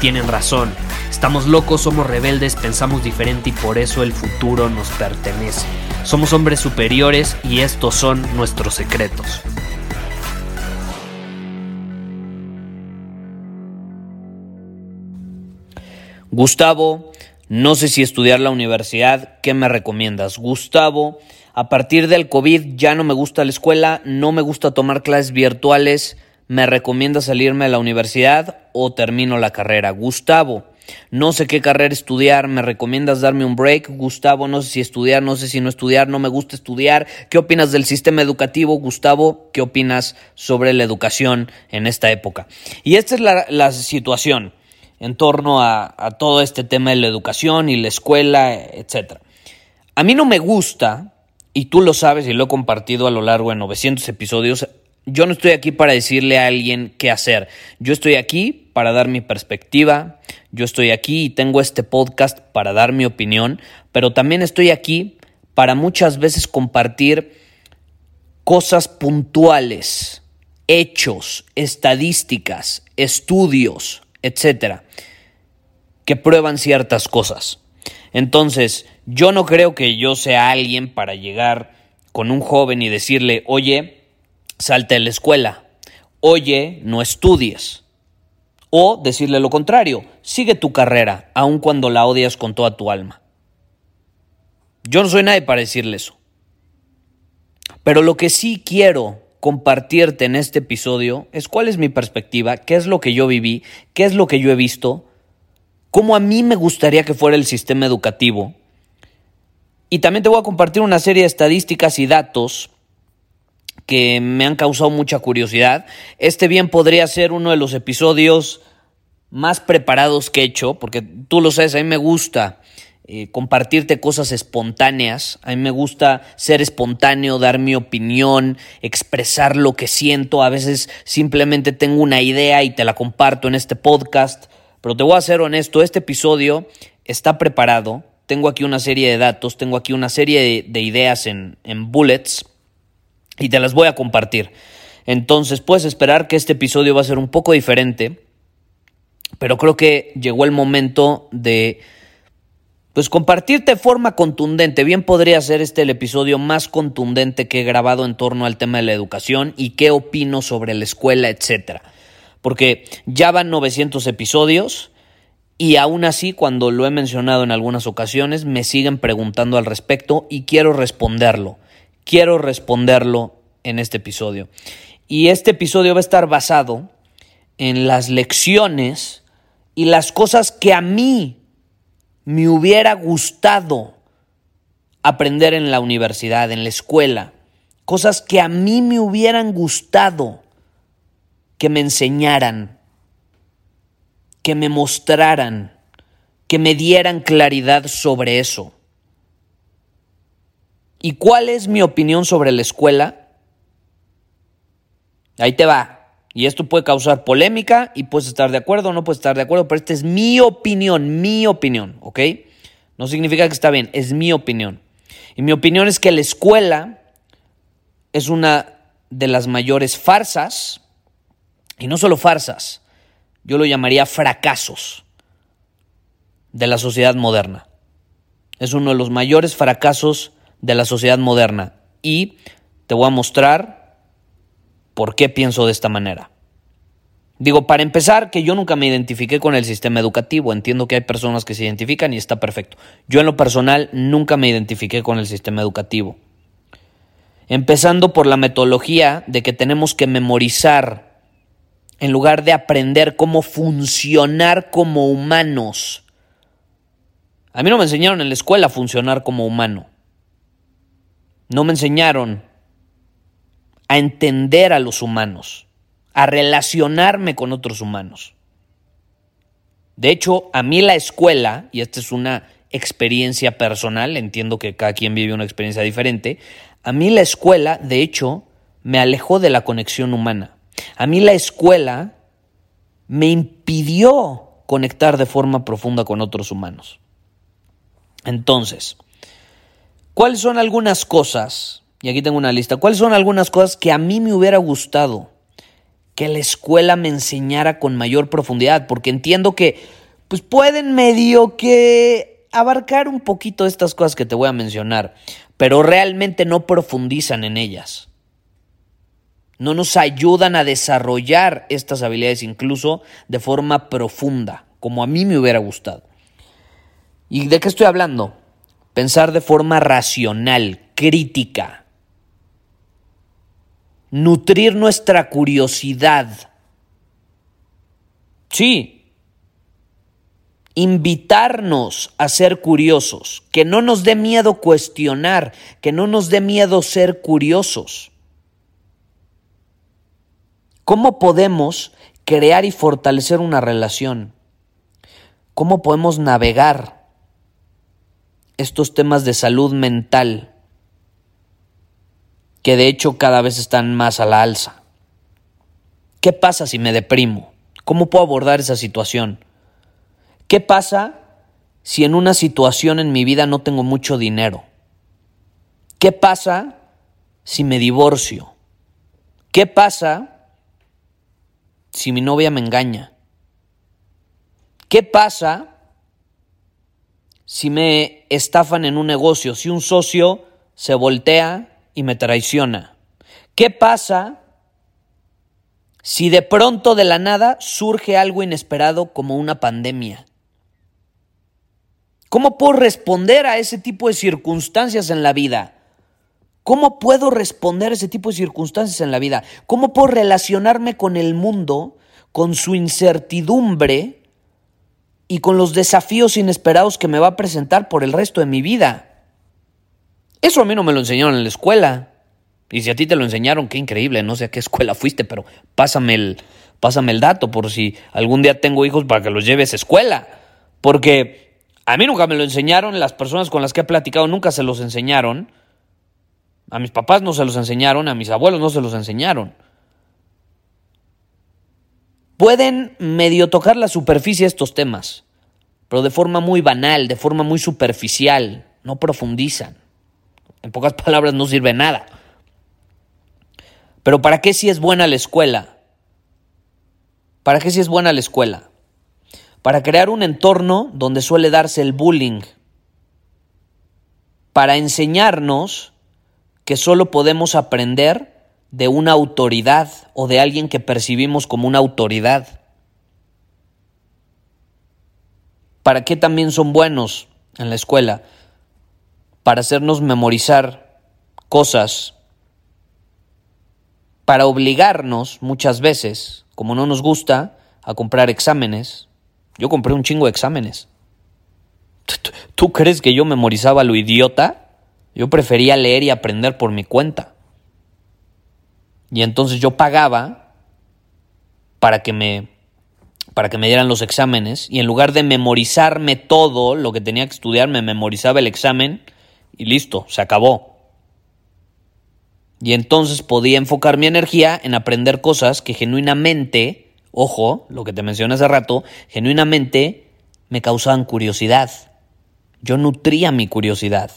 tienen razón. Estamos locos, somos rebeldes, pensamos diferente y por eso el futuro nos pertenece. Somos hombres superiores y estos son nuestros secretos. Gustavo, no sé si estudiar la universidad, ¿qué me recomiendas? Gustavo, a partir del COVID ya no me gusta la escuela, no me gusta tomar clases virtuales, ¿me recomiendas salirme de la universidad o termino la carrera? Gustavo, no sé qué carrera estudiar, ¿me recomiendas darme un break? Gustavo, no sé si estudiar, no sé si no estudiar, no me gusta estudiar. ¿Qué opinas del sistema educativo? Gustavo, ¿qué opinas sobre la educación en esta época? Y esta es la, situación en torno a, todo este tema de la educación y la escuela, etc. A mí no me gusta, y tú lo sabes y lo he compartido a lo largo de 900 episodios, yo no estoy aquí para decirle a alguien qué hacer. Yo estoy aquí para dar mi perspectiva, yo estoy aquí y tengo este podcast para dar mi opinión, pero también estoy aquí para muchas veces compartir cosas puntuales, hechos, estadísticas, estudios, etcétera, que prueban ciertas cosas. Entonces, yo no creo que yo sea alguien para llegar con un joven y decirle, oye, salte de la escuela, oye, no estudies. O decirle lo contrario, sigue tu carrera, aun cuando la odias con toda tu alma. Yo no soy nadie para decirle eso. Pero lo que sí quiero compartirte en este episodio es cuál es mi perspectiva, qué es lo que yo viví, qué es lo que yo he visto, cómo a mí me gustaría que fuera el sistema educativo. Y también te voy a compartir una serie de estadísticas y datos que me han causado mucha curiosidad. Este bien podría ser uno de los episodios más preparados que he hecho, porque tú lo sabes, a mí me gusta eh, compartirte cosas espontáneas. A mí me gusta ser espontáneo, dar mi opinión, expresar lo que siento. A veces simplemente tengo una idea y te la comparto en este podcast. Pero te voy a ser honesto, este episodio está preparado. Tengo aquí una serie de datos, tengo aquí una serie de, de ideas en, en bullets y te las voy a compartir. Entonces puedes esperar que este episodio va a ser un poco diferente, pero creo que llegó el momento de pues compartirte de forma contundente. Bien podría ser este el episodio más contundente que he grabado en torno al tema de la educación y qué opino sobre la escuela, etcétera. Porque ya van 900 episodios y aún así, cuando lo he mencionado en algunas ocasiones, me siguen preguntando al respecto y quiero responderlo. Quiero responderlo en este episodio. Y este episodio va a estar basado en las lecciones y las cosas que a mí me hubiera gustado aprender en la universidad, en la escuela, cosas que a mí me hubieran gustado que me enseñaran, que me mostraran, que me dieran claridad sobre eso. ¿Y cuál es mi opinión sobre la escuela? Ahí te va. Y esto puede causar polémica y puedes estar de acuerdo o no puedes estar de acuerdo, pero esta es mi opinión, mi opinión, ¿ok? No significa que está bien, es mi opinión. Y mi opinión es que la escuela es una de las mayores farsas, y no solo farsas, yo lo llamaría fracasos de la sociedad moderna. Es uno de los mayores fracasos de la sociedad moderna. Y te voy a mostrar por qué pienso de esta manera. Digo, para empezar, que yo nunca me identifiqué con el sistema educativo. Entiendo que hay personas que se identifican y está perfecto. Yo en lo personal nunca me identifiqué con el sistema educativo. Empezando por la metodología de que tenemos que memorizar en lugar de aprender cómo funcionar como humanos. A mí no me enseñaron en la escuela a funcionar como humano. No me enseñaron a entender a los humanos, a relacionarme con otros humanos. De hecho, a mí la escuela, y esta es una experiencia personal, entiendo que cada quien vive una experiencia diferente, a mí la escuela, de hecho, me alejó de la conexión humana. A mí la escuela me impidió conectar de forma profunda con otros humanos. Entonces, ¿cuáles son algunas cosas y aquí tengo una lista. ¿Cuáles son algunas cosas que a mí me hubiera gustado que la escuela me enseñara con mayor profundidad? Porque entiendo que pues pueden medio que abarcar un poquito estas cosas que te voy a mencionar, pero realmente no profundizan en ellas. No nos ayudan a desarrollar estas habilidades incluso de forma profunda, como a mí me hubiera gustado. ¿Y de qué estoy hablando? Pensar de forma racional, crítica, nutrir nuestra curiosidad. Sí, invitarnos a ser curiosos, que no nos dé miedo cuestionar, que no nos dé miedo ser curiosos. ¿Cómo podemos crear y fortalecer una relación? ¿Cómo podemos navegar estos temas de salud mental? que de hecho cada vez están más a la alza. ¿Qué pasa si me deprimo? ¿Cómo puedo abordar esa situación? ¿Qué pasa si en una situación en mi vida no tengo mucho dinero? ¿Qué pasa si me divorcio? ¿Qué pasa si mi novia me engaña? ¿Qué pasa si me estafan en un negocio? Si un socio se voltea y me traiciona. ¿Qué pasa si de pronto de la nada surge algo inesperado como una pandemia? ¿Cómo puedo responder a ese tipo de circunstancias en la vida? ¿Cómo puedo responder a ese tipo de circunstancias en la vida? ¿Cómo puedo relacionarme con el mundo, con su incertidumbre y con los desafíos inesperados que me va a presentar por el resto de mi vida? Eso a mí no me lo enseñaron en la escuela. Y si a ti te lo enseñaron, qué increíble, no sé a qué escuela fuiste, pero pásame el, pásame el dato por si algún día tengo hijos para que los lleves a escuela. Porque a mí nunca me lo enseñaron, las personas con las que he platicado nunca se los enseñaron. A mis papás no se los enseñaron, a mis abuelos no se los enseñaron. Pueden medio tocar la superficie estos temas, pero de forma muy banal, de forma muy superficial, no profundizan. En pocas palabras, no sirve nada. Pero ¿para qué si es buena la escuela? ¿Para qué si es buena la escuela? Para crear un entorno donde suele darse el bullying. Para enseñarnos que solo podemos aprender de una autoridad o de alguien que percibimos como una autoridad. ¿Para qué también son buenos en la escuela? para hacernos memorizar cosas, para obligarnos muchas veces, como no nos gusta, a comprar exámenes. Yo compré un chingo de exámenes. ¿Tú crees que yo memorizaba lo idiota? Yo prefería leer y aprender por mi cuenta. Y entonces yo pagaba para que me para que me dieran los exámenes y en lugar de memorizarme todo lo que tenía que estudiar, me memorizaba el examen y listo, se acabó. Y entonces podía enfocar mi energía en aprender cosas que genuinamente, ojo, lo que te mencioné hace rato, genuinamente me causaban curiosidad. Yo nutría mi curiosidad.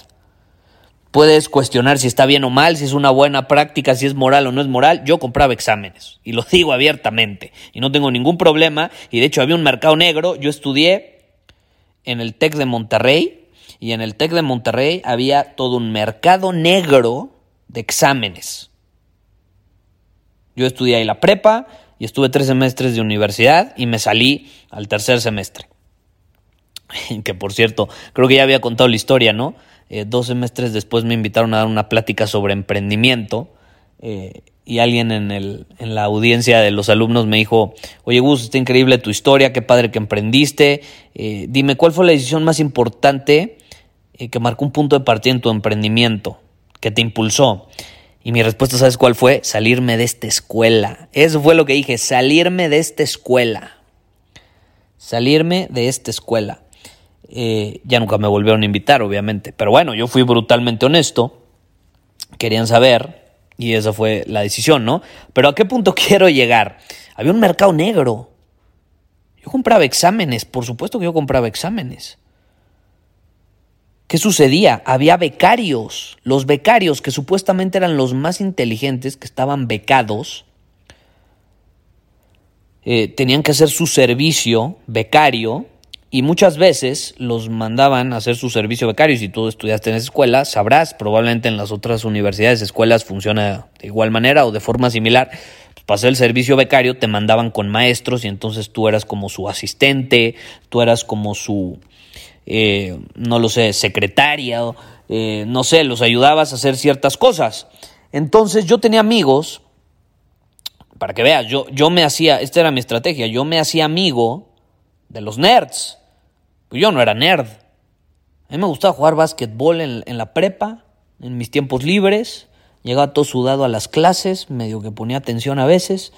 Puedes cuestionar si está bien o mal, si es una buena práctica, si es moral o no es moral. Yo compraba exámenes y lo digo abiertamente y no tengo ningún problema. Y de hecho había un mercado negro. Yo estudié en el TEC de Monterrey y en el TEC de Monterrey había todo un mercado negro de exámenes. Yo estudié ahí la prepa y estuve tres semestres de universidad y me salí al tercer semestre. que por cierto, creo que ya había contado la historia, ¿no? Eh, dos semestres después me invitaron a dar una plática sobre emprendimiento eh, y alguien en, el, en la audiencia de los alumnos me dijo, oye Gus, está increíble tu historia, qué padre que emprendiste, eh, dime, ¿cuál fue la decisión más importante que marcó un punto de partida en tu emprendimiento, que te impulsó? Y mi respuesta, ¿sabes cuál fue? Salirme de esta escuela. Eso fue lo que dije, salirme de esta escuela. Salirme de esta escuela. Eh, ya nunca me volvieron a invitar, obviamente. Pero bueno, yo fui brutalmente honesto. Querían saber y esa fue la decisión, ¿no? Pero ¿a qué punto quiero llegar? Había un mercado negro. Yo compraba exámenes, por supuesto que yo compraba exámenes. ¿Qué sucedía? Había becarios. Los becarios, que supuestamente eran los más inteligentes, que estaban becados, eh, tenían que hacer su servicio becario y muchas veces los mandaban a hacer su servicio becario. Si tú estudiaste en esa escuela, sabrás, probablemente en las otras universidades, escuelas funciona de igual manera o de forma similar. Pues, el servicio becario te mandaban con maestros y entonces tú eras como su asistente, tú eras como su, eh, no lo sé, secretaria, eh, no sé, los ayudabas a hacer ciertas cosas. Entonces yo tenía amigos, para que veas, yo, yo me hacía, esta era mi estrategia, yo me hacía amigo de los nerds. Pues yo no era nerd. A mí me gustaba jugar básquetbol en, la prepa, en mis tiempos libres. Llegaba todo sudado a las clases, medio que ponía atención a veces.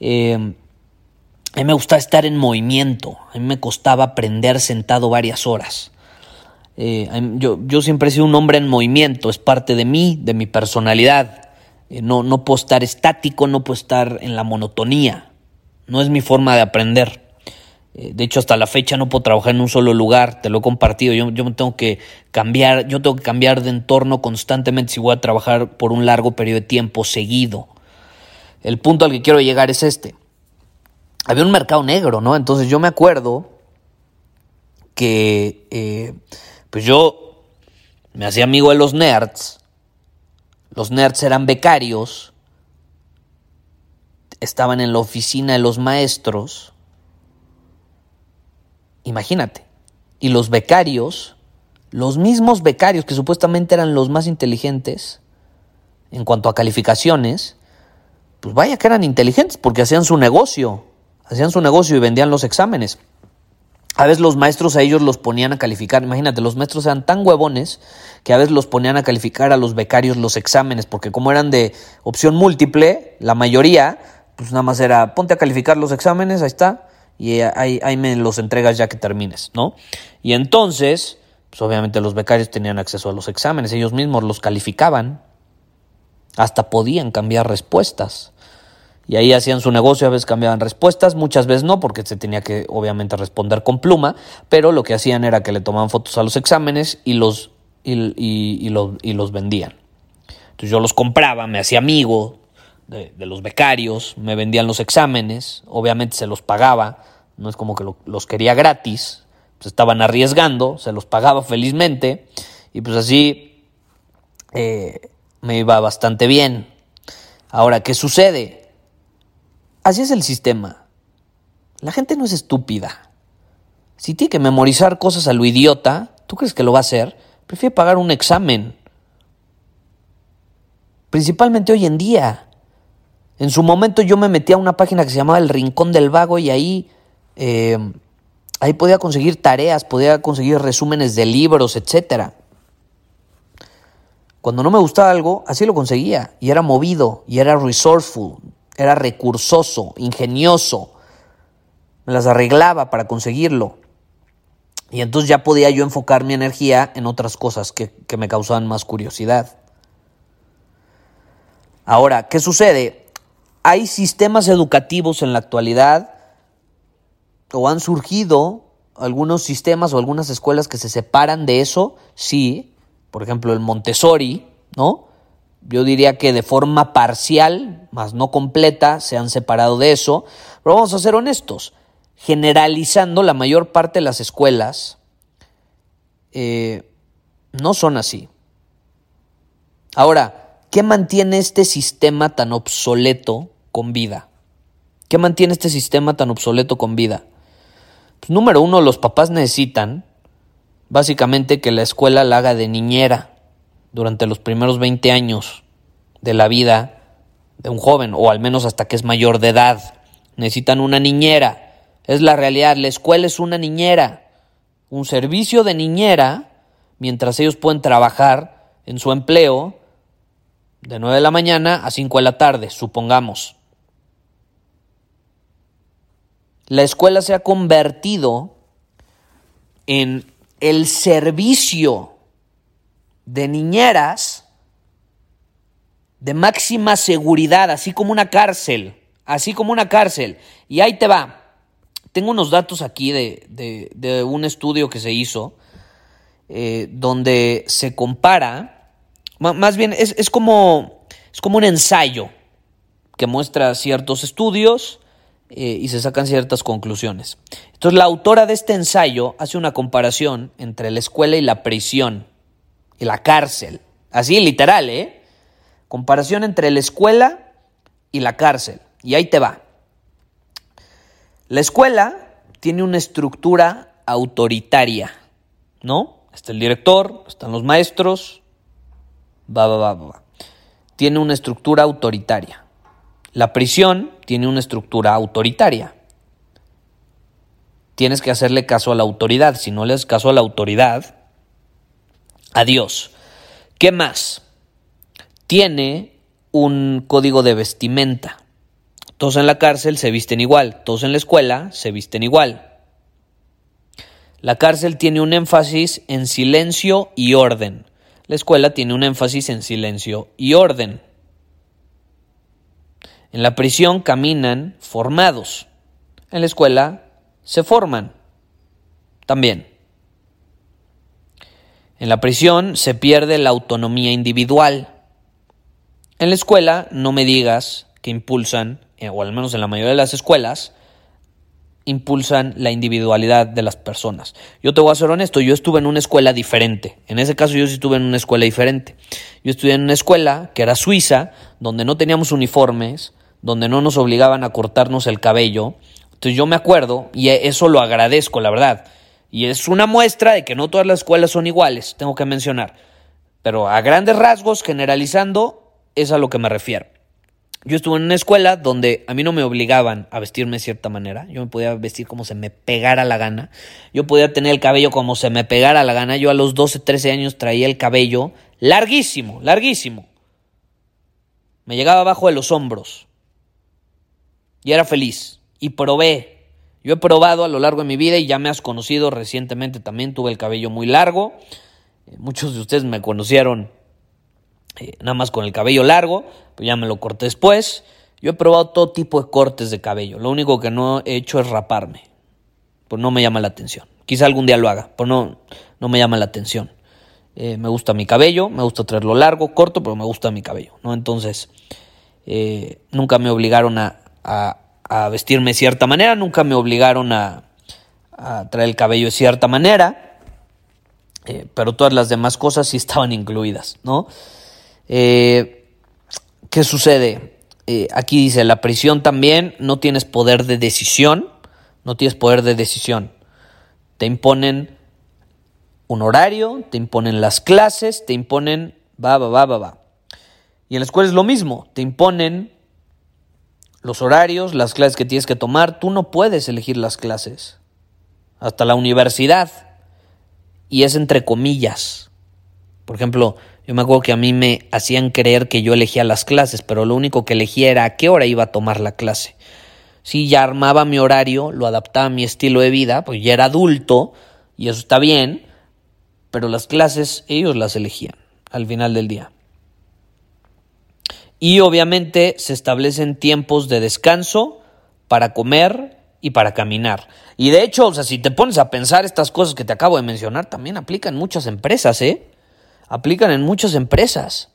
Eh, a mí me gustaba estar en movimiento. A mí me costaba aprender sentado varias horas. Eh, yo, yo, siempre he sido un hombre en movimiento, es parte de mí, de mi personalidad. Eh, no, no puedo estar estático, no puedo estar en la monotonía. No es mi forma de aprender. Eh, de hecho, hasta la fecha no puedo trabajar en un solo lugar, te lo he compartido. Yo, yo tengo que cambiar, yo tengo que cambiar de entorno constantemente si voy a trabajar por un largo periodo de tiempo seguido. El punto al que quiero llegar es este. Había un mercado negro, ¿no? Entonces yo me acuerdo que eh, pues yo me hacía amigo de los nerds. Los nerds eran becarios. Estaban en la oficina de los maestros Imagínate. Y los becarios, los mismos becarios que supuestamente eran los más inteligentes en cuanto a calificaciones, pues vaya que eran inteligentes porque hacían su negocio, hacían su negocio y vendían los exámenes. A veces los maestros a ellos los ponían a calificar, imagínate, los maestros eran tan huevones que a veces los ponían a calificar a los becarios los exámenes, porque como eran de opción múltiple, la mayoría, pues nada más era ponte a calificar los exámenes, ahí está, y ahí, me los entregas ya que termines, ¿no? Y entonces, pues obviamente los becarios tenían acceso a los exámenes, ellos mismos los calificaban, hasta podían cambiar respuestas. Y ahí hacían su negocio, a veces cambiaban respuestas, muchas veces no, porque se tenía que obviamente responder con pluma, pero lo que hacían era que le tomaban fotos a los exámenes y los, y, los, y los vendían. Entonces yo los compraba, me hacía amigo de, los becarios, me vendían los exámenes, obviamente se los pagaba, no es como que los quería gratis, pues estaban arriesgando, se los pagaba felizmente y pues así eh, me iba bastante bien. Ahora, ¿qué sucede? Así es el sistema. La gente no es estúpida. Si tiene que memorizar cosas a lo idiota, ¿tú crees que lo va a hacer? Prefiere pagar un examen. Principalmente hoy en día. En su momento yo me metí a una página que se llamaba El Rincón del Vago y ahí eh, ahí podía conseguir tareas, podía conseguir resúmenes de libros, etc. Cuando no me gustaba algo, así lo conseguía. Y era movido, y era resourceful, era recursoso, ingenioso. Me las arreglaba para conseguirlo. Y entonces ya podía yo enfocar mi energía en otras cosas que, que me causaban más curiosidad. Ahora, ¿qué sucede? Hay sistemas educativos en la actualidad o han surgido algunos sistemas o algunas escuelas que se separan de eso, sí, por ejemplo el Montessori, ¿no? Yo diría que de forma parcial, más no completa, se han separado de eso, pero vamos a ser honestos, generalizando la mayor parte de las escuelas eh, no son así. Ahora, ¿qué mantiene este sistema tan obsoleto con vida? ¿Qué mantiene este sistema tan obsoleto con vida? Pues, número uno, los papás necesitan básicamente que la escuela la haga de niñera durante los primeros 20 años de la vida de un joven, o al menos hasta que es mayor de edad. Necesitan una niñera. Es la realidad, la escuela es una niñera, un servicio de niñera, mientras ellos pueden trabajar en su empleo de 9 de la mañana a 5 de la tarde, supongamos. La escuela se ha convertido en el servicio de niñeras de máxima seguridad, así como una cárcel, así como una cárcel. Y ahí te va. Tengo unos datos aquí de, un estudio que se hizo eh, donde se compara, más bien es, como, es como un ensayo que muestra ciertos estudios eh, y se sacan ciertas conclusiones. Entonces la autora de este ensayo hace una comparación entre la escuela y la prisión y la cárcel. Así literal, ¿eh? Comparación entre la escuela y la cárcel. Y ahí te va. La escuela tiene una estructura autoritaria, ¿no? Está el director, están los maestros, va, va, va, va. Tiene una estructura autoritaria. La prisión tiene una estructura autoritaria. Tienes que hacerle caso a la autoridad. Si no le das caso a la autoridad, adiós. ¿Qué más? tiene un código de vestimenta. Todos en la cárcel se visten igual, todos en la escuela se visten igual. La cárcel tiene un énfasis en silencio y orden. La escuela tiene un énfasis en silencio y orden. En la prisión caminan formados. En la escuela se forman. También. En la prisión se pierde la autonomía individual. En la escuela no me digas que impulsan, eh, o al menos en la mayoría de las escuelas, impulsan la individualidad de las personas. Yo te voy a ser honesto, yo estuve en una escuela diferente. En ese caso yo sí estuve en una escuela diferente. Yo estudié en una escuela que era suiza, donde no teníamos uniformes, donde no nos obligaban a cortarnos el cabello. Entonces yo me acuerdo, y eso lo agradezco, la verdad. Y es una muestra de que no todas las escuelas son iguales, tengo que mencionar. Pero a grandes rasgos, generalizando, es a lo que me refiero. Yo estuve en una escuela donde a mí no me obligaban a vestirme de cierta manera. Yo me podía vestir como se me pegara la gana. Yo podía tener el cabello como se me pegara la gana. Yo a los 12, 13 años traía el cabello larguísimo, larguísimo. Me llegaba abajo de los hombros. Y era feliz. Y probé. Yo he probado a lo largo de mi vida y ya me has conocido recientemente también. Tuve el cabello muy largo. Eh, muchos de ustedes me conocieron eh, nada más con el cabello largo, pues ya me lo corté después. Yo he probado todo tipo de cortes de cabello, lo único que no he hecho es raparme, pues no me llama la atención. Quizá algún día lo haga, pero no, no me llama la atención. Eh, me gusta mi cabello, me gusta traerlo largo, corto, pero me gusta mi cabello, ¿no? Entonces, nunca me obligaron a, a, vestirme de cierta manera, nunca me obligaron a, traer el cabello de cierta manera, pero todas las demás cosas sí estaban incluidas, ¿no? Eh, ¿Qué sucede? Eh, aquí dice, la prisión también no tienes poder de decisión, no tienes poder de decisión. Te imponen un horario, te imponen las clases, te imponen va, va, va, va, va. Y en la escuela es lo mismo, te imponen los horarios, las clases que tienes que tomar, tú no puedes elegir las clases. Hasta la universidad. Y es entre comillas. Por ejemplo, yo me acuerdo que a mí me hacían creer que yo elegía las clases, pero lo único que elegía era a qué hora iba a tomar la clase. Si ya armaba mi horario, lo adaptaba a mi estilo de vida, pues ya era adulto y eso está bien, pero las clases ellos las elegían al final del día. Y obviamente se establecen tiempos de descanso para comer y para caminar. Y de hecho, o sea, si te pones a pensar estas cosas que te acabo de mencionar, también aplican muchas empresas, ¿eh? aplican en muchas empresas.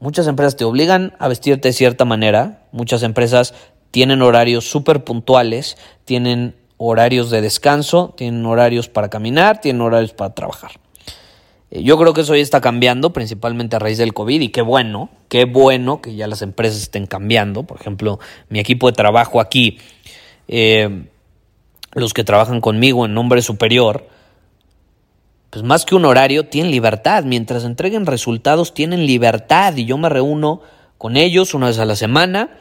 Muchas empresas te obligan a vestirte de cierta manera, muchas empresas tienen horarios súper puntuales, tienen horarios de descanso, tienen horarios para caminar, tienen horarios para trabajar. Eh, yo creo que eso ya está cambiando, principalmente a raíz del COVID, y qué bueno, qué bueno que ya las empresas estén cambiando. Por ejemplo, mi equipo de trabajo aquí, eh, los que trabajan conmigo en nombre superior, pues más que un horario, tienen libertad. Mientras entreguen resultados, tienen libertad. Y yo me reúno con ellos una vez a la semana.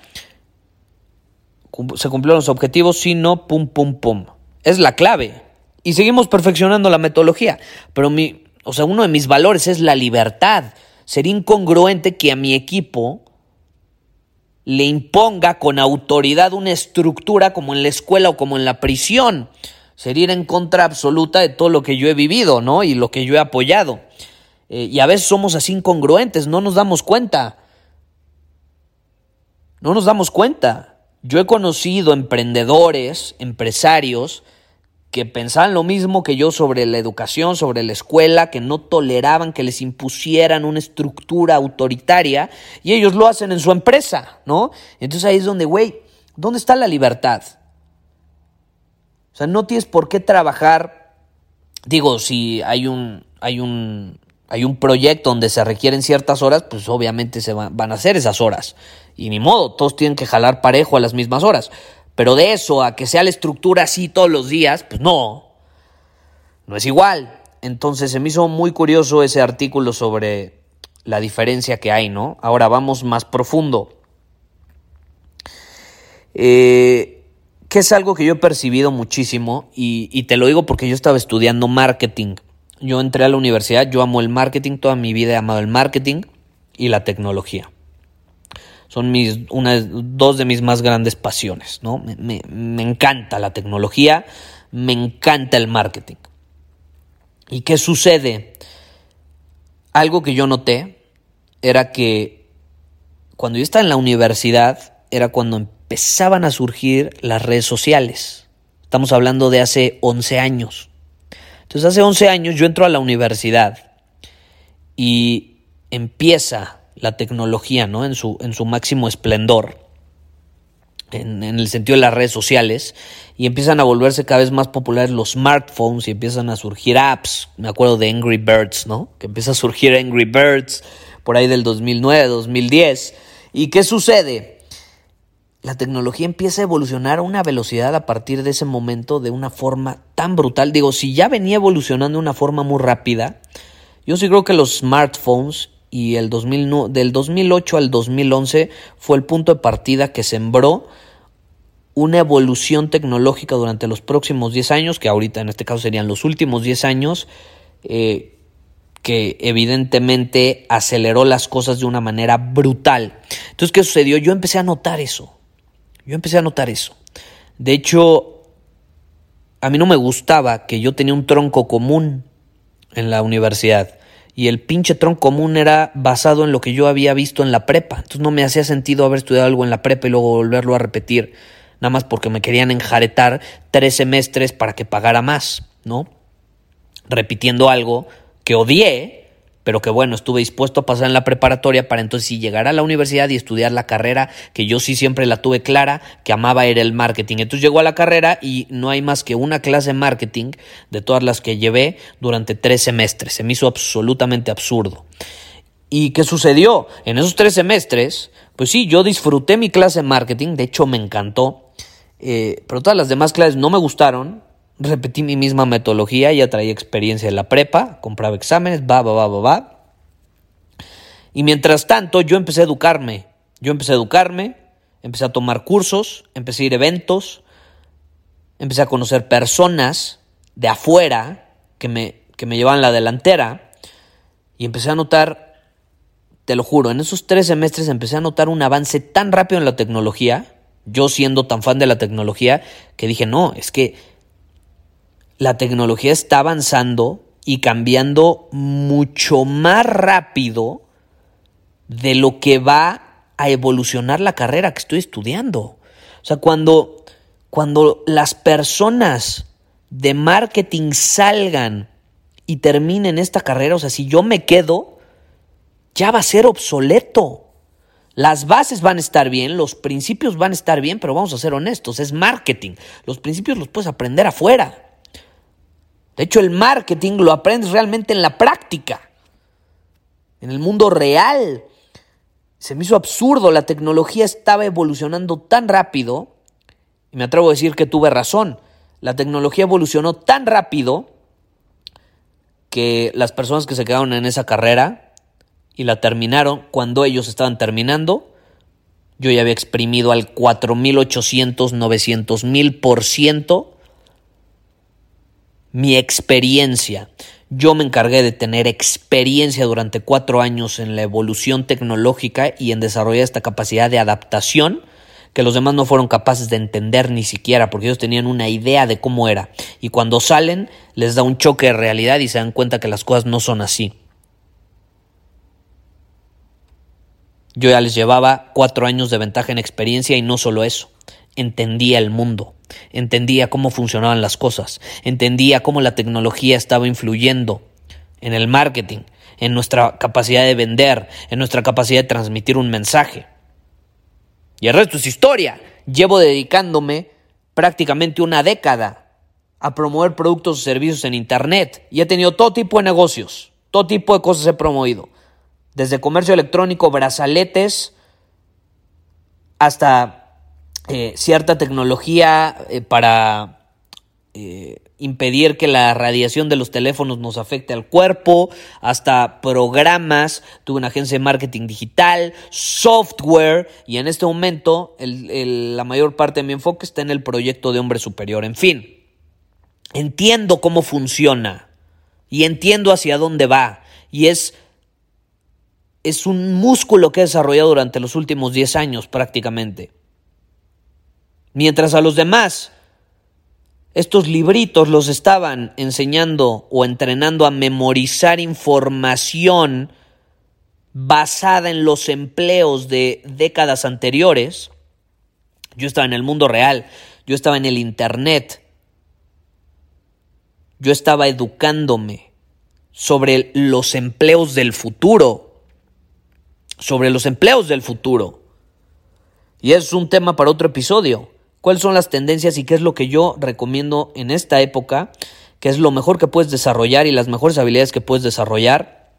Se cumplieron los objetivos, si no, pum, pum, pum. Es la clave. Y seguimos perfeccionando la metodología. Pero mi, o sea, uno de mis valores es la libertad. Sería incongruente que a mi equipo le imponga con autoridad una estructura como en la escuela o como en la prisión. Sería ir en contra absoluta de todo lo que yo he vivido, ¿no? Y lo que yo he apoyado. Eh, y a veces somos así incongruentes, no nos damos cuenta. No nos damos cuenta. Yo he conocido emprendedores, empresarios, que pensaban lo mismo que yo sobre la educación, sobre la escuela, que no toleraban que les impusieran una estructura autoritaria y ellos lo hacen en su empresa, ¿no? Entonces ahí es donde, güey, ¿dónde está la libertad? O sea, no tienes por qué trabajar, digo, si hay un, hay un, hay un proyecto donde se requieren ciertas horas, pues obviamente se van, van a hacer esas horas. Y ni modo, todos tienen que jalar parejo a las mismas horas. Pero de eso a que sea la estructura así todos los días, pues no, no es igual. Entonces se me hizo muy curioso ese artículo sobre la diferencia que hay, ¿no? Ahora vamos más profundo. Eh, que es algo que yo he percibido muchísimo y, y te lo digo porque yo estaba estudiando marketing. Yo entré a la universidad, yo amo el marketing, toda mi vida he amado el marketing y la tecnología son mis, una, dos de mis más grandes pasiones, ¿no? Me, me, encanta la tecnología, me encanta el marketing. ¿Y qué sucede? Algo que yo noté era que cuando yo estaba en la universidad era cuando empezaban a surgir las redes sociales. Estamos hablando de hace 11 años. Entonces hace 11 años yo entro a la universidad y empieza la tecnología, ¿no? En su, en su máximo esplendor, en, el sentido de las redes sociales, y empiezan a volverse cada vez más populares los smartphones y empiezan a surgir apps. Me acuerdo de Angry Birds, ¿no? Que empieza a surgir Angry Birds por ahí del 2009, 2010. ¿Y qué sucede? La tecnología empieza a evolucionar a una velocidad a partir de ese momento de una forma tan brutal. Digo, si ya venía evolucionando de una forma muy rápida, yo sí creo que los smartphones y el 2000, del 2008 al 2011 fue el punto de partida que sembró una evolución tecnológica durante los próximos 10 años, que ahorita en este caso serían los últimos 10 años, eh, que evidentemente aceleró las cosas de una manera brutal. Entonces, ¿qué sucedió? Yo empecé a notar eso. Yo empecé a notar eso. De hecho, a mí no me gustaba que yo tenía un tronco común en la universidad y el pinche tronco común era basado en lo que yo había visto en la prepa. Entonces no me hacía sentido haber estudiado algo en la prepa y luego volverlo a repetir, nada más porque me querían enjaretar tres semestres para que pagara más, ¿no? Repitiendo algo que odié, pero que bueno, estuve dispuesto a pasar en la preparatoria para entonces llegar a la universidad y estudiar la carrera que yo sí siempre la tuve clara, que amaba era el marketing. Entonces llegó a la carrera y no hay más que una clase de marketing de todas las que llevé durante tres semestres. Se me hizo absolutamente absurdo. ¿Y qué sucedió? En esos tres semestres, pues sí, yo disfruté mi clase de marketing, de hecho me encantó, eh, pero todas las demás clases no me gustaron, repetí mi misma metodología, ya traía experiencia en la prepa, compraba exámenes, va, va, va, va, va. Y mientras tanto yo empecé a educarme, yo empecé a educarme, empecé a tomar cursos, empecé a ir a eventos, empecé a conocer personas de afuera que me, que me llevaban la delantera y empecé a notar, te lo juro, en esos tres semestres empecé a notar un avance tan rápido en la tecnología, yo siendo tan fan de la tecnología, que dije, no, es que la tecnología está avanzando y cambiando mucho más rápido de lo que va a evolucionar la carrera que estoy estudiando. O sea, cuando, cuando las personas de marketing salgan y terminen esta carrera, o sea, si yo me quedo, ya va a ser obsoleto. Las bases van a estar bien, los principios van a estar bien, pero vamos a ser honestos, es marketing. Los principios los puedes aprender afuera. De hecho, el marketing lo aprendes realmente en la práctica, en el mundo real. Se me hizo absurdo, la tecnología estaba evolucionando tan rápido, y me atrevo a decir que tuve razón, la tecnología evolucionó tan rápido que las personas que se quedaron en esa carrera y la terminaron cuando ellos estaban terminando, yo ya había exprimido al 4800, 900 mil por ciento mi experiencia. Yo me encargué de tener experiencia durante cuatro años en la evolución tecnológica y en desarrollar esta capacidad de adaptación que los demás no fueron capaces de entender ni siquiera, porque ellos tenían una idea de cómo era. Y cuando salen, les da un choque de realidad y se dan cuenta que las cosas no son así. Yo ya les llevaba cuatro años de ventaja en experiencia y no solo eso, entendía el mundo, entendía cómo funcionaban las cosas, entendía cómo la tecnología estaba influyendo en el marketing, en nuestra capacidad de vender, en nuestra capacidad de transmitir un mensaje. Y el resto es historia. Llevo dedicándome prácticamente una década a promover productos o servicios en Internet y he tenido todo tipo de negocios, todo tipo de cosas he promovido. Desde comercio electrónico, brazaletes, hasta eh, cierta tecnología eh, para eh, impedir que la radiación de los teléfonos nos afecte al cuerpo, hasta programas, tuve una agencia de marketing digital, software y en este momento la mayor parte de mi enfoque está en el proyecto de hombre superior. En fin, entiendo cómo funciona y entiendo hacia dónde va y es, es un músculo que he desarrollado durante los últimos 10 años prácticamente. Mientras a los demás estos libritos los estaban enseñando o entrenando a memorizar información basada en los empleos de décadas anteriores. Yo estaba en el mundo real, yo estaba en el Internet, yo estaba educándome sobre los empleos del futuro, sobre los empleos del futuro. Y es un tema para otro episodio cuáles son las tendencias y qué es lo que yo recomiendo en esta época, qué es lo mejor que puedes desarrollar y las mejores habilidades que puedes desarrollar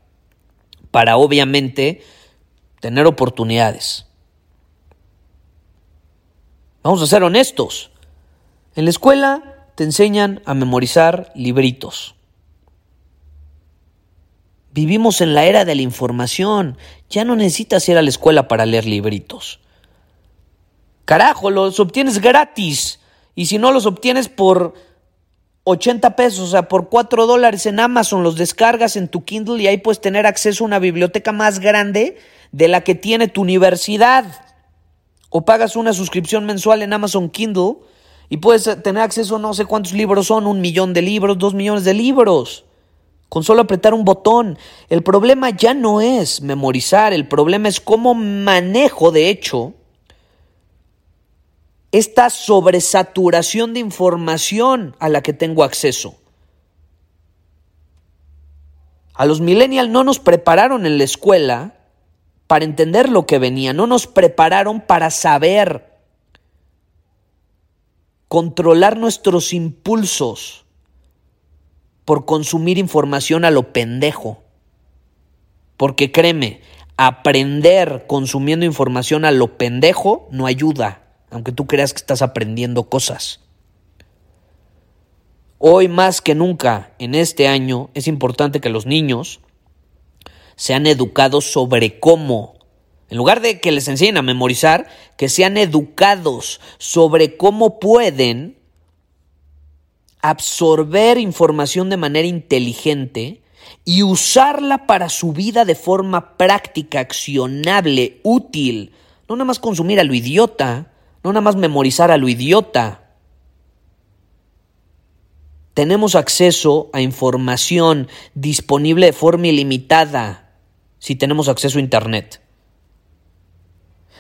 para obviamente tener oportunidades. Vamos a ser honestos. En la escuela te enseñan a memorizar libritos. Vivimos en la era de la información. Ya no necesitas ir a la escuela para leer libritos. Carajo, los obtienes gratis. Y si no los obtienes por 80 pesos, o sea, por 4 dólares en Amazon, los descargas en tu Kindle y ahí puedes tener acceso a una biblioteca más grande de la que tiene tu universidad. O pagas una suscripción mensual en Amazon Kindle y puedes tener acceso a no sé cuántos libros son, un millón de libros, dos millones de libros. Con solo apretar un botón. El problema ya no es memorizar, el problema es cómo manejo, de hecho, esta sobresaturación de información a la que tengo acceso. A los millennials no nos prepararon en la escuela para entender lo que venía, no nos prepararon para saber controlar nuestros impulsos por consumir información a lo pendejo. Porque créeme, aprender consumiendo información a lo pendejo no ayuda aunque tú creas que estás aprendiendo cosas. Hoy más que nunca, en este año, es importante que los niños sean educados sobre cómo, en lugar de que les enseñen a memorizar, que sean educados sobre cómo pueden absorber información de manera inteligente y usarla para su vida de forma práctica, accionable, útil. No nada más consumir a lo idiota, no nada más memorizar a lo idiota. Tenemos acceso a información disponible de forma ilimitada si tenemos acceso a Internet.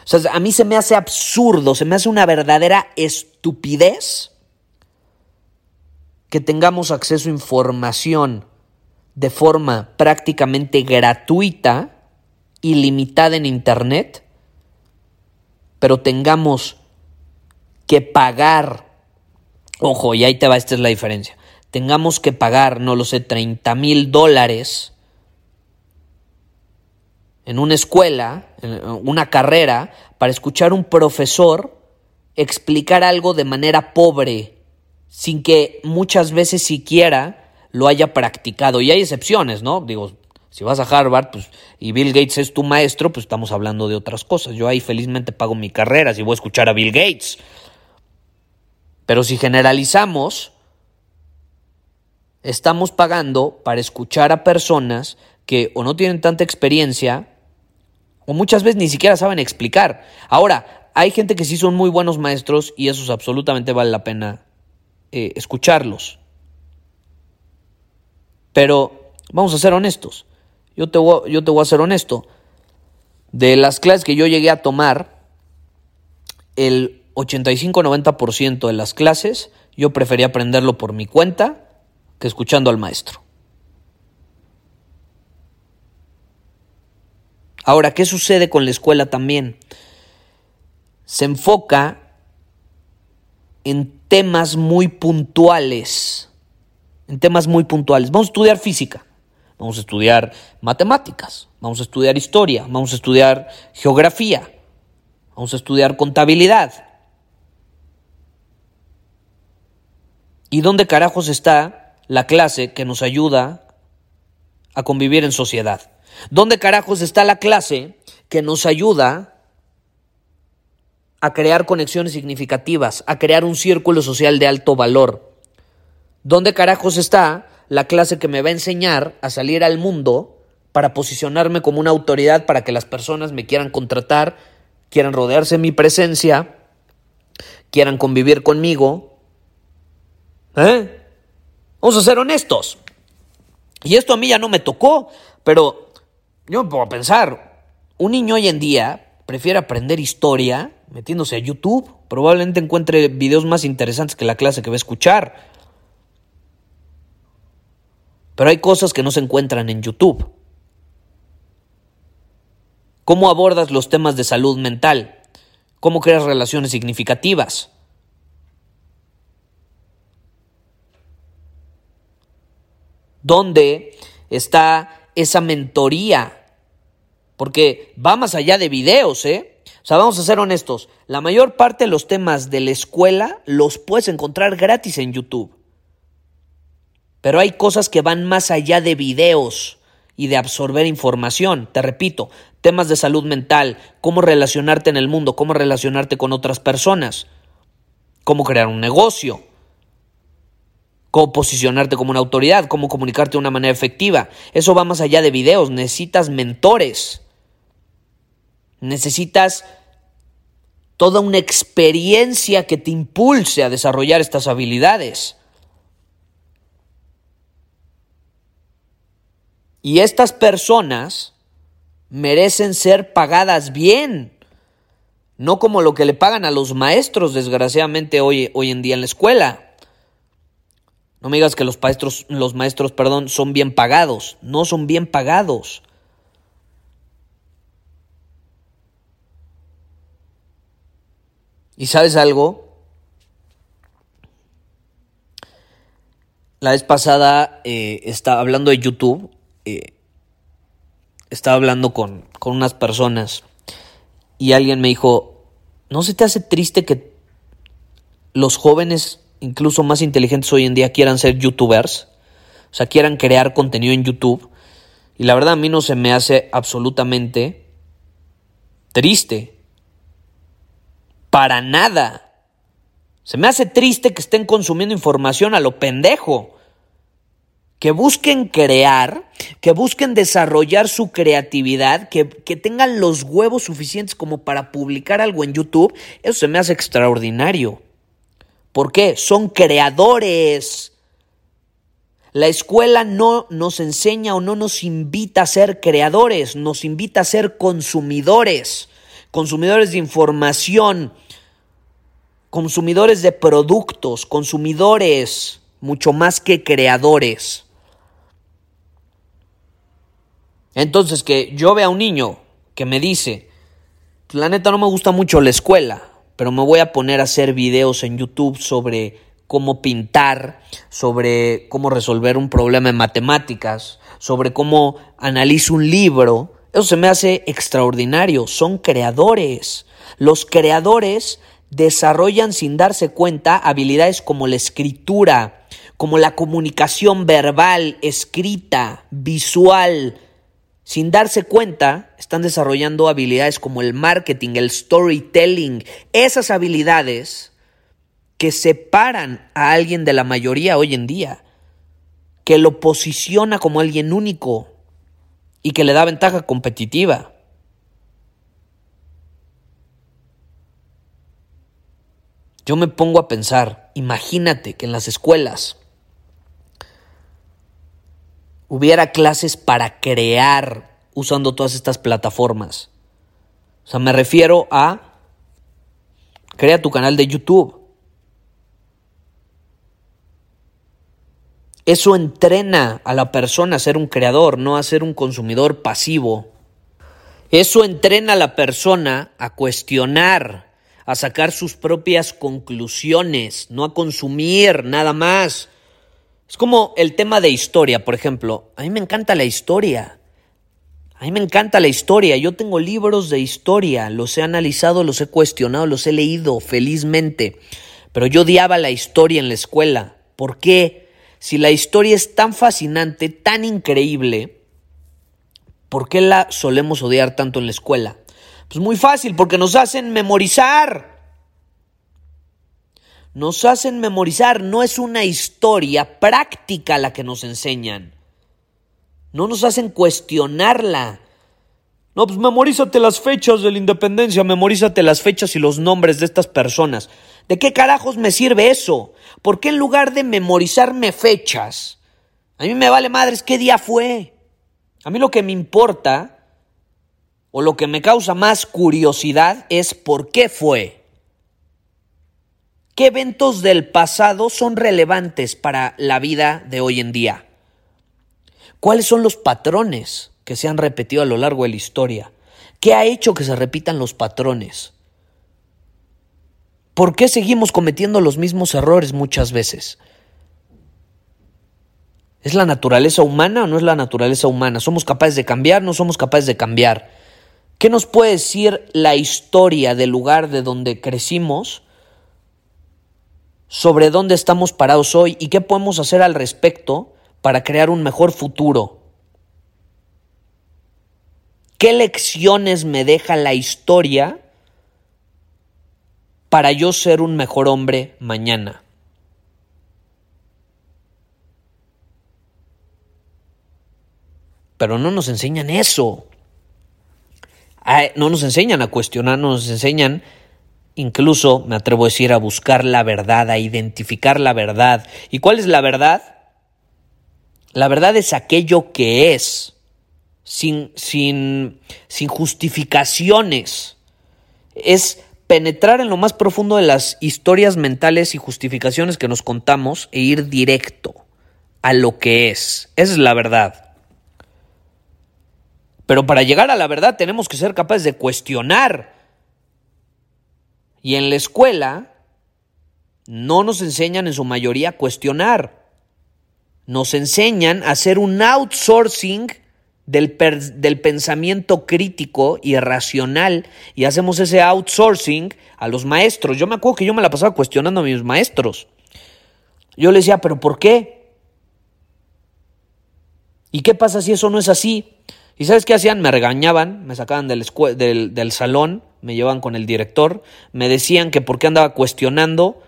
O sea, a mí se me hace absurdo, se me hace una verdadera estupidez que tengamos acceso a información de forma prácticamente gratuita, ilimitada en Internet, pero tengamos que pagar, ojo, y ahí te va, esta es la diferencia, tengamos que pagar, no lo sé, 30 mil dólares en una escuela, en una carrera, para escuchar un profesor explicar algo de manera pobre, sin que muchas veces siquiera lo haya practicado. Y hay excepciones, ¿no? Digo, Si vas a Harvard pues, y Bill Gates es tu maestro, pues estamos hablando de otras cosas. Yo ahí felizmente pago mi carrera si voy a escuchar a Bill Gates. Pero si generalizamos, estamos pagando para escuchar a personas que o no tienen tanta experiencia o muchas veces ni siquiera saben explicar. Ahora, hay gente que sí son muy buenos maestros y eso absolutamente vale la pena eh, escucharlos. Pero vamos a ser honestos. Yo te, voy, yo te voy a ser honesto. De las clases que yo llegué a tomar, el 85-90% de las clases yo prefería aprenderlo por mi cuenta que escuchando al maestro. Ahora, ¿qué sucede con la escuela también? Se enfoca en temas muy puntuales, en temas muy puntuales. Vamos a estudiar física. Vamos a estudiar matemáticas, vamos a estudiar historia, vamos a estudiar geografía, vamos a estudiar contabilidad. ¿Y dónde carajos está la clase que nos ayuda a convivir en sociedad? ¿Dónde carajos está la clase que nos ayuda a crear conexiones significativas, a crear un círculo social de alto valor? ¿Dónde carajos está la clase que me va a enseñar a salir al mundo para posicionarme como una autoridad para que las personas me quieran contratar, quieran rodearse de mi presencia, quieran convivir conmigo. ¿Eh? Vamos a ser honestos. Y esto a mí ya no me tocó, pero yo me puedo pensar, un niño hoy en día prefiere aprender historia metiéndose a YouTube, probablemente encuentre videos más interesantes que la clase que va a escuchar. Pero hay cosas que no se encuentran en YouTube. ¿Cómo abordas los temas de salud mental? ¿Cómo creas relaciones significativas? ¿Dónde está esa mentoría? Porque va más allá de videos, ¿eh? O sea, vamos a ser honestos. La mayor parte de los temas de la escuela los puedes encontrar gratis en YouTube. Pero hay cosas que van más allá de videos y de absorber información. Te repito, temas de salud mental, cómo relacionarte en el mundo, cómo relacionarte con otras personas, cómo crear un negocio, posicionarte como una autoridad, cómo comunicarte de una manera efectiva. Eso va más allá de videos. Necesitas mentores. Necesitas toda una experiencia que te impulse a desarrollar estas habilidades. Y estas personas merecen ser pagadas bien, no como lo que le pagan a los maestros, desgraciadamente, hoy, hoy en día en la escuela. No me digas que los maestros, los maestros, perdón, son bien pagados. No son bien pagados. ¿Y sabes algo? La vez pasada eh, estaba hablando de YouTube eh, estaba hablando con, con unas personas y alguien me dijo, ¿no se te hace triste que los jóvenes, incluso más inteligentes hoy en día, quieran ser youtubers? O sea, quieran crear contenido en YouTube. Y la verdad a mí no se me hace absolutamente triste. Para nada. Se me hace triste que estén consumiendo información a lo pendejo que busquen crear, que busquen desarrollar su creatividad, que, que, tengan los huevos suficientes como para publicar algo en YouTube, eso se me hace extraordinario. ¿Por qué? Son creadores. La escuela no nos enseña o no nos invita a ser creadores, nos invita a ser consumidores, consumidores de información, consumidores de productos, consumidores mucho más que creadores. Entonces, que yo vea a un niño que me dice, la neta no me gusta mucho la escuela, pero me voy a poner a hacer videos en YouTube sobre cómo pintar, sobre cómo resolver un problema en matemáticas, sobre cómo analizo un libro, eso se me hace extraordinario. Son creadores. Los creadores desarrollan sin darse cuenta habilidades como la escritura, como la comunicación verbal, escrita, visual, sin darse cuenta, están desarrollando habilidades como el marketing, el storytelling, esas habilidades que separan a alguien de la mayoría hoy en día, que lo posiciona como alguien único y que le da ventaja competitiva. Yo me pongo a pensar, imagínate que en las escuelas hubiera clases para crear usando todas estas plataformas. O sea, me refiero a crea tu canal de YouTube. Eso entrena a la persona a ser un creador, no a ser un consumidor pasivo. Eso entrena a la persona a cuestionar, a sacar sus propias conclusiones, no a consumir nada más. Es como el tema de historia, por ejemplo. A mí me encanta la historia. A mí me encanta la historia. Yo tengo libros de historia. Los he analizado, los he cuestionado, los he leído felizmente. Pero yo odiaba la historia en la escuela. ¿Por qué? Si la historia es tan fascinante, tan increíble, ¿por qué la solemos odiar tanto en la escuela? Pues muy fácil, porque nos hacen memorizar. Nos hacen memorizar, no es una historia práctica la que nos enseñan. No nos hacen cuestionarla. No, pues memorízate las fechas de la independencia, memorízate las fechas y los nombres de estas personas. ¿De qué carajos me sirve eso? ¿Por qué en lugar de memorizarme fechas, a mí me vale madres qué día fue? A mí lo que me importa o lo que me causa más curiosidad es por qué fue. ¿Qué eventos del pasado son relevantes para la vida de hoy en día? ¿Cuáles son los patrones que se han repetido a lo largo de la historia? ¿Qué ha hecho que se repitan los patrones? ¿Por qué seguimos cometiendo los mismos errores muchas veces? ¿Es la naturaleza humana o no es la naturaleza humana? ¿Somos capaces de cambiar? ¿No somos capaces de cambiar? ¿Qué nos puede decir la historia del lugar de donde crecimos sobre dónde estamos parados hoy y qué podemos hacer al respecto para crear un mejor futuro. ¿Qué lecciones me deja la historia para yo ser un mejor hombre mañana? Pero no nos enseñan eso. No nos enseñan a cuestionar, no nos enseñan Incluso me atrevo a decir a buscar la verdad, a identificar la verdad. ¿Y cuál es la verdad? La verdad es aquello que es, sin, sin, sin justificaciones. Es penetrar en lo más profundo de las historias mentales y justificaciones que nos contamos e ir directo a lo que es. Esa es la verdad. Pero para llegar a la verdad tenemos que ser capaces de cuestionar y en la escuela no nos enseñan en su mayoría a cuestionar. Nos enseñan a hacer un outsourcing del, del, pensamiento crítico y racional y hacemos ese outsourcing a los maestros. Yo me acuerdo que yo me la pasaba cuestionando a mis maestros. Yo les decía, pero ¿por qué? ¿Y qué pasa si eso no es así? ¿Y sabes qué hacían? Me regañaban, me sacaban del, del, del salón me llevaban con el director, me decían que por qué andaba cuestionando,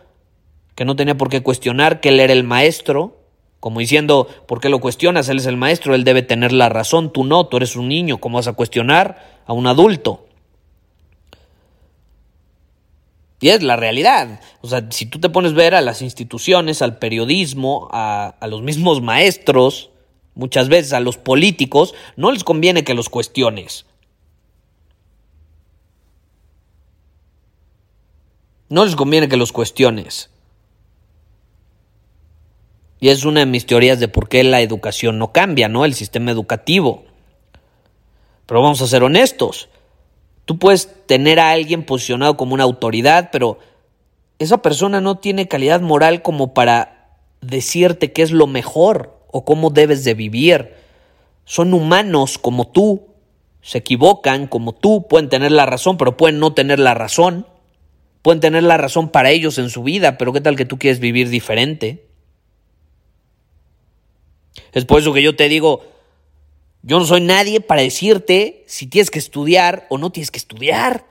que no tenía por qué cuestionar, que él era el maestro, como diciendo, ¿por qué lo cuestionas? Él es el maestro, él debe tener la razón, tú no, tú eres un niño, ¿cómo vas a cuestionar a un adulto? Y es la realidad. O sea, si tú te pones a ver a las instituciones, al periodismo, a, a los mismos maestros, muchas veces a los políticos, no les conviene que los cuestiones. No les conviene que los cuestiones. Y es una de mis teorías de por qué la educación no cambia, ¿no? El sistema educativo. Pero vamos a ser honestos. Tú puedes tener a alguien posicionado como una autoridad, pero esa persona no tiene calidad moral como para decirte qué es lo mejor o cómo debes de vivir. Son humanos como tú, se equivocan como tú, pueden tener la razón, pero pueden no tener la razón. Pueden tener la razón para ellos en su vida, pero ¿qué tal que tú quieres vivir diferente? Es por eso que yo te digo, Yo no soy nadie para decirte si tienes que estudiar o no tienes que estudiar.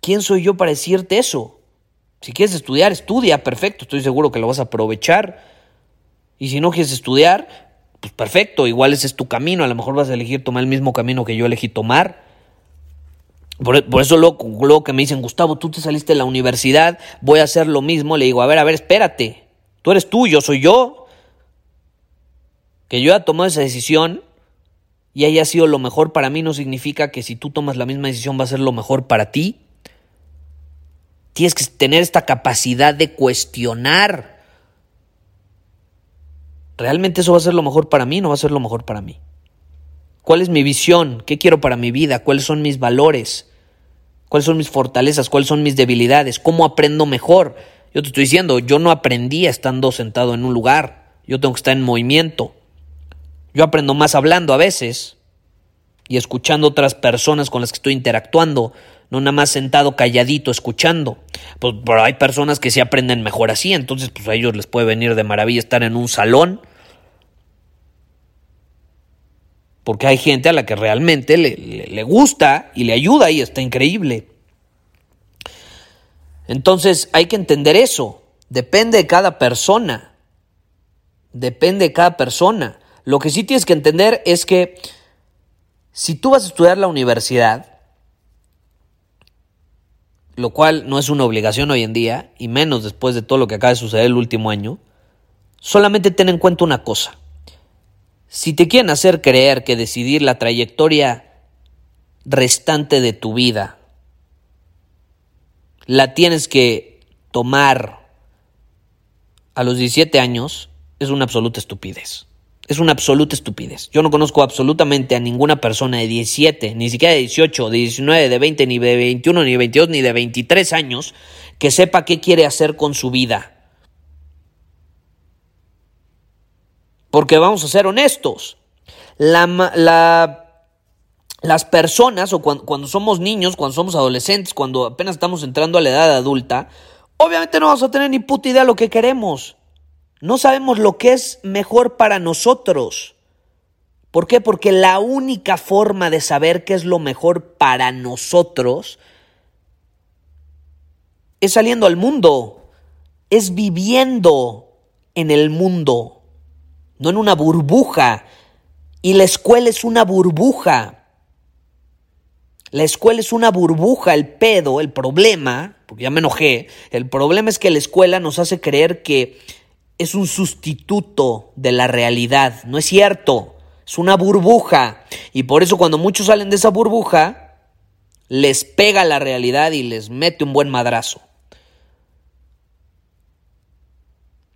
¿Quién soy yo para decirte eso? Si quieres estudiar, estudia, perfecto, estoy seguro que lo vas a aprovechar. Y si no quieres estudiar, pues perfecto, igual ese es tu camino, a lo mejor vas a elegir tomar el mismo camino que yo elegí tomar. Por, eso luego, luego, que me dicen, Gustavo, tú te saliste de la universidad, voy a hacer lo mismo, le digo, a ver, a ver, espérate, tú eres tú, yo soy yo. Que yo haya tomado esa decisión y haya sido lo mejor para mí no significa que si tú tomas la misma decisión va a ser lo mejor para ti. Tienes que tener esta capacidad de cuestionar. ¿Realmente eso va a ser lo mejor para mí? No va a ser lo mejor para mí. ¿Cuál es mi visión? ¿Qué quiero para mi vida? ¿Cuáles son mis valores? ¿Cuáles son mis fortalezas? ¿Cuáles son mis debilidades? ¿Cómo aprendo mejor? Yo te estoy diciendo, yo no aprendí estando sentado en un lugar. Yo tengo que estar en movimiento. Yo aprendo más hablando a veces y escuchando otras personas con las que estoy interactuando no nada más sentado calladito escuchando. Pues pero hay personas que se aprenden mejor así, entonces pues a ellos les puede venir de maravilla estar en un salón. Porque hay gente a la que realmente le, le gusta y le ayuda y está increíble. Entonces hay que entender eso. Depende de cada persona. Depende de cada persona. Lo que sí tienes que entender es que si tú vas a estudiar la universidad, lo cual no es una obligación hoy en día, y menos después de todo lo que acaba de suceder el último año, solamente ten en cuenta una cosa. Si te quieren hacer creer que decidir la trayectoria restante de tu vida la tienes que tomar a los 17 años, es una absoluta estupidez. Es una absoluta estupidez. Yo no conozco absolutamente a ninguna persona de 17, ni siquiera de 18, de 19, de 20, ni de 21, ni de 22, ni de 23 años que sepa qué quiere hacer con su vida. Porque vamos a ser honestos. La, las personas, o cuando, cuando somos niños, cuando somos adolescentes, cuando apenas estamos entrando a la edad adulta, obviamente no vamos a tener ni puta idea de lo que queremos. No sabemos lo que es mejor para nosotros. ¿Por qué? Porque la única forma de saber qué es lo mejor para nosotros es saliendo al mundo, es viviendo en el mundo, no en una burbuja. Y la escuela es una burbuja. La escuela es una burbuja, el pedo, el problema, porque ya me enojé, el problema es que la escuela nos hace creer que es un sustituto de la realidad. No es cierto. Es una burbuja. Y por eso cuando muchos salen de esa burbuja, les pega la realidad y les mete un buen madrazo.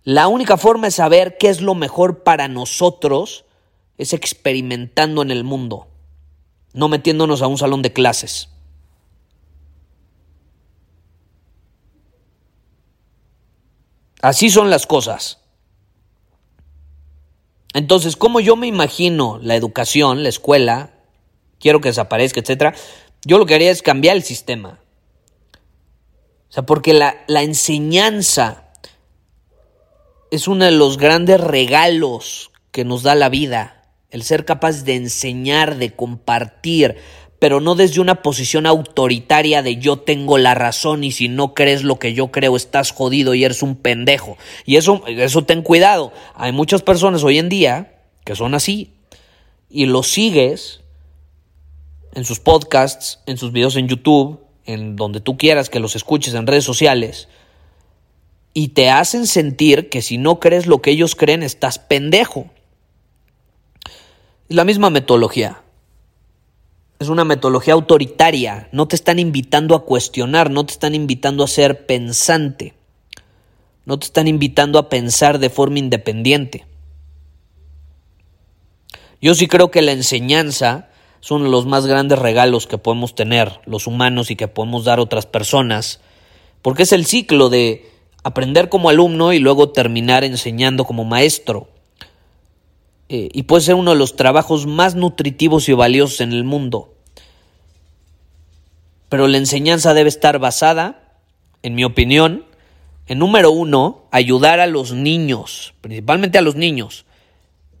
La única forma de saber qué es lo mejor para nosotros es experimentando en el mundo, no metiéndonos a un salón de clases. Así son las cosas. Entonces, como yo me imagino la educación, la escuela, quiero que desaparezca, etcétera, yo lo que haría es cambiar el sistema. O sea, porque la, la enseñanza es uno de los grandes regalos que nos da la vida. El ser capaz de enseñar, de compartir, pero no desde una posición autoritaria de yo tengo la razón y si no crees lo que yo creo estás jodido y eres un pendejo. Y eso, eso ten cuidado. Hay muchas personas hoy en día que son así y los sigues en sus podcasts, en sus videos en YouTube, en donde tú quieras que los escuches en redes sociales y te hacen sentir que si no crees lo que ellos creen estás pendejo. Es la misma metodología es una metodología autoritaria, no te están invitando a cuestionar, no te están invitando a ser pensante, no te están invitando a pensar de forma independiente. Yo sí creo que la enseñanza es uno de los más grandes regalos que podemos tener los humanos y que podemos dar a otras personas, porque es el ciclo de aprender como alumno y luego terminar enseñando como maestro. Eh, y puede ser uno de los trabajos más nutritivos y valiosos en el mundo. Pero la enseñanza debe estar basada, en mi opinión, en número uno, ayudar a los niños, principalmente a los niños,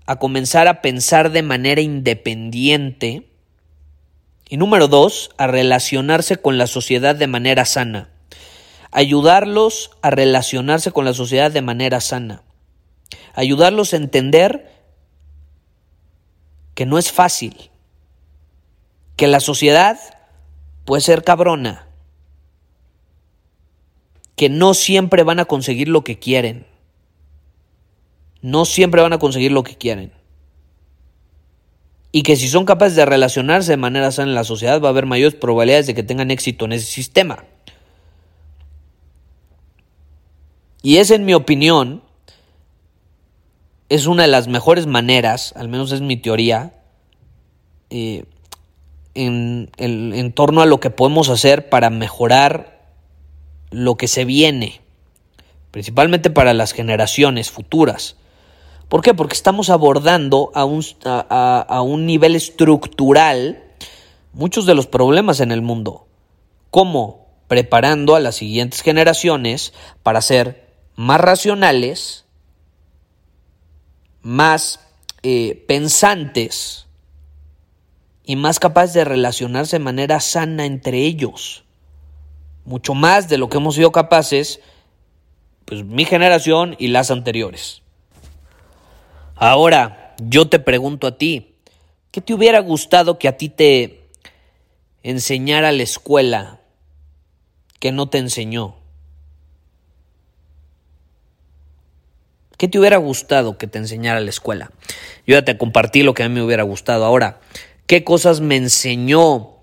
a comenzar a pensar de manera independiente. Y número dos, a relacionarse con la sociedad de manera sana. Ayudarlos a relacionarse con la sociedad de manera sana. Ayudarlos a entender que no es fácil, que la sociedad puede ser cabrona, que no siempre van a conseguir lo que quieren, no siempre van a conseguir lo que quieren. Y que si son capaces de relacionarse de manera sana en la sociedad va a haber mayores probabilidades de que tengan éxito en ese sistema. Y es en mi opinión, es una de las mejores maneras, al menos es mi teoría, eh, en, en torno a lo que podemos hacer para mejorar lo que se viene, principalmente para las generaciones futuras. ¿Por qué? Porque estamos abordando a un, a, un nivel estructural muchos de los problemas en el mundo. ¿Cómo? Preparando a las siguientes generaciones para ser más racionales, más eh, pensantes y más capaces de relacionarse de manera sana entre ellos. Mucho más de lo que hemos sido capaces, pues mi generación y las anteriores. Ahora, yo te pregunto a ti, ¿qué te hubiera gustado que a ti te enseñara la escuela que no te enseñó? ¿Qué te hubiera gustado que te enseñara la escuela? Yo ya te compartí lo que a mí me hubiera gustado. Ahora, ¿qué cosas me enseñó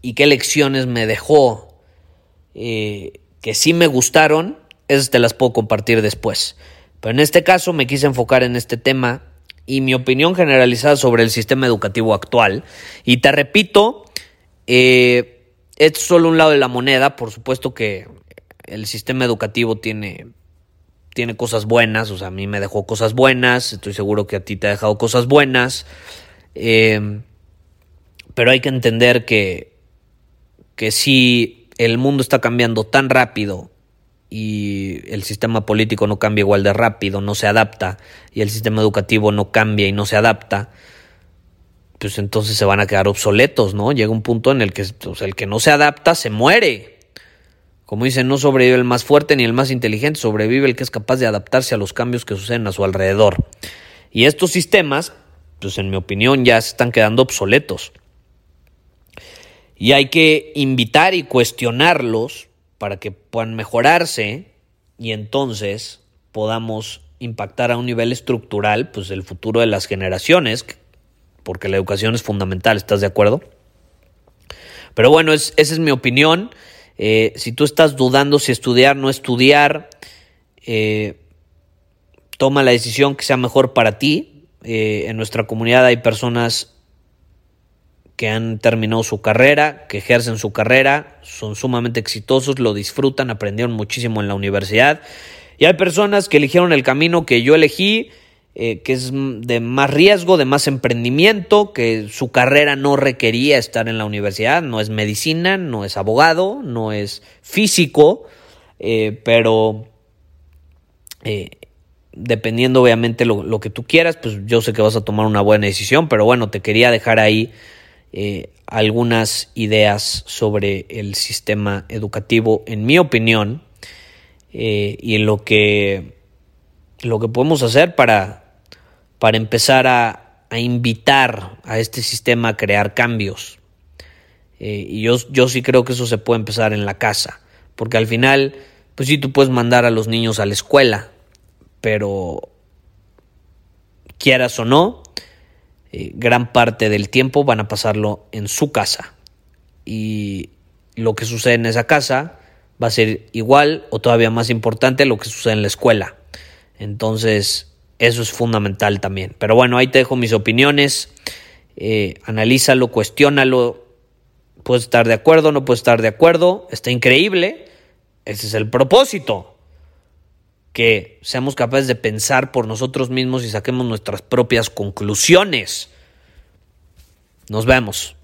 y qué lecciones me dejó eh, que sí me gustaron? Esas te las puedo compartir después. Pero en este caso me quise enfocar en este tema y mi opinión generalizada sobre el sistema educativo actual. Y te repito, eh, es solo un lado de la moneda, por supuesto que el sistema educativo tiene, tiene cosas buenas, o sea, a mí me dejó cosas buenas, estoy seguro que a ti te ha dejado cosas buenas, eh, pero hay que entender que, que si el mundo está cambiando tan rápido y el sistema político no cambia igual de rápido, no se adapta, y el sistema educativo no cambia y no se adapta, pues entonces se van a quedar obsoletos, ¿no? Llega un punto en el que el que no se adapta se muere. Como dicen, no sobrevive el más fuerte ni el más inteligente, sobrevive el que es capaz de adaptarse a los cambios que suceden a su alrededor. Y estos sistemas, pues en mi opinión, ya se están quedando obsoletos. Y hay que invitar y cuestionarlos para que puedan mejorarse y entonces podamos impactar a un nivel estructural pues el futuro de las generaciones, porque la educación es fundamental, ¿estás de acuerdo? Pero bueno, esa es mi opinión. Eh, si tú estás dudando si estudiar no estudiar, eh, toma la decisión que sea mejor para ti. Eh, en nuestra comunidad hay personas que han terminado su carrera, que ejercen su carrera, son sumamente exitosos, lo disfrutan, aprendieron muchísimo en la universidad. Y hay personas que eligieron el camino que yo elegí, eh, que es de más riesgo, de más emprendimiento, que su carrera no requería estar en la universidad, no es medicina, no es abogado, no es físico, eh, pero eh, dependiendo obviamente lo, lo que tú quieras, pues yo sé que vas a tomar una buena decisión, pero bueno, te quería dejar ahí algunas ideas sobre el sistema educativo, en mi opinión, y en lo que, lo que podemos hacer para, para empezar a, a, invitar a este sistema a crear cambios. Eh, y yo, yo sí creo que eso se puede empezar en la casa, porque al final, pues sí, tú puedes mandar a los niños a la escuela, pero quieras o no, eh, gran parte del tiempo van a pasarlo en su casa. Y lo que sucede en esa casa va a ser igual o todavía más importante lo que sucede en la escuela. Entonces, eso es fundamental también. Pero bueno, ahí te dejo mis opiniones. Eh, analízalo, cuestiónalo. Puedes estar de acuerdo, no puedes estar de acuerdo. Está increíble. Ese es el propósito que seamos capaces de pensar por nosotros mismos y saquemos nuestras propias conclusiones. Nos vemos.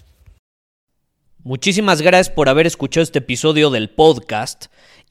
Muchísimas gracias por haber escuchado este episodio del podcast.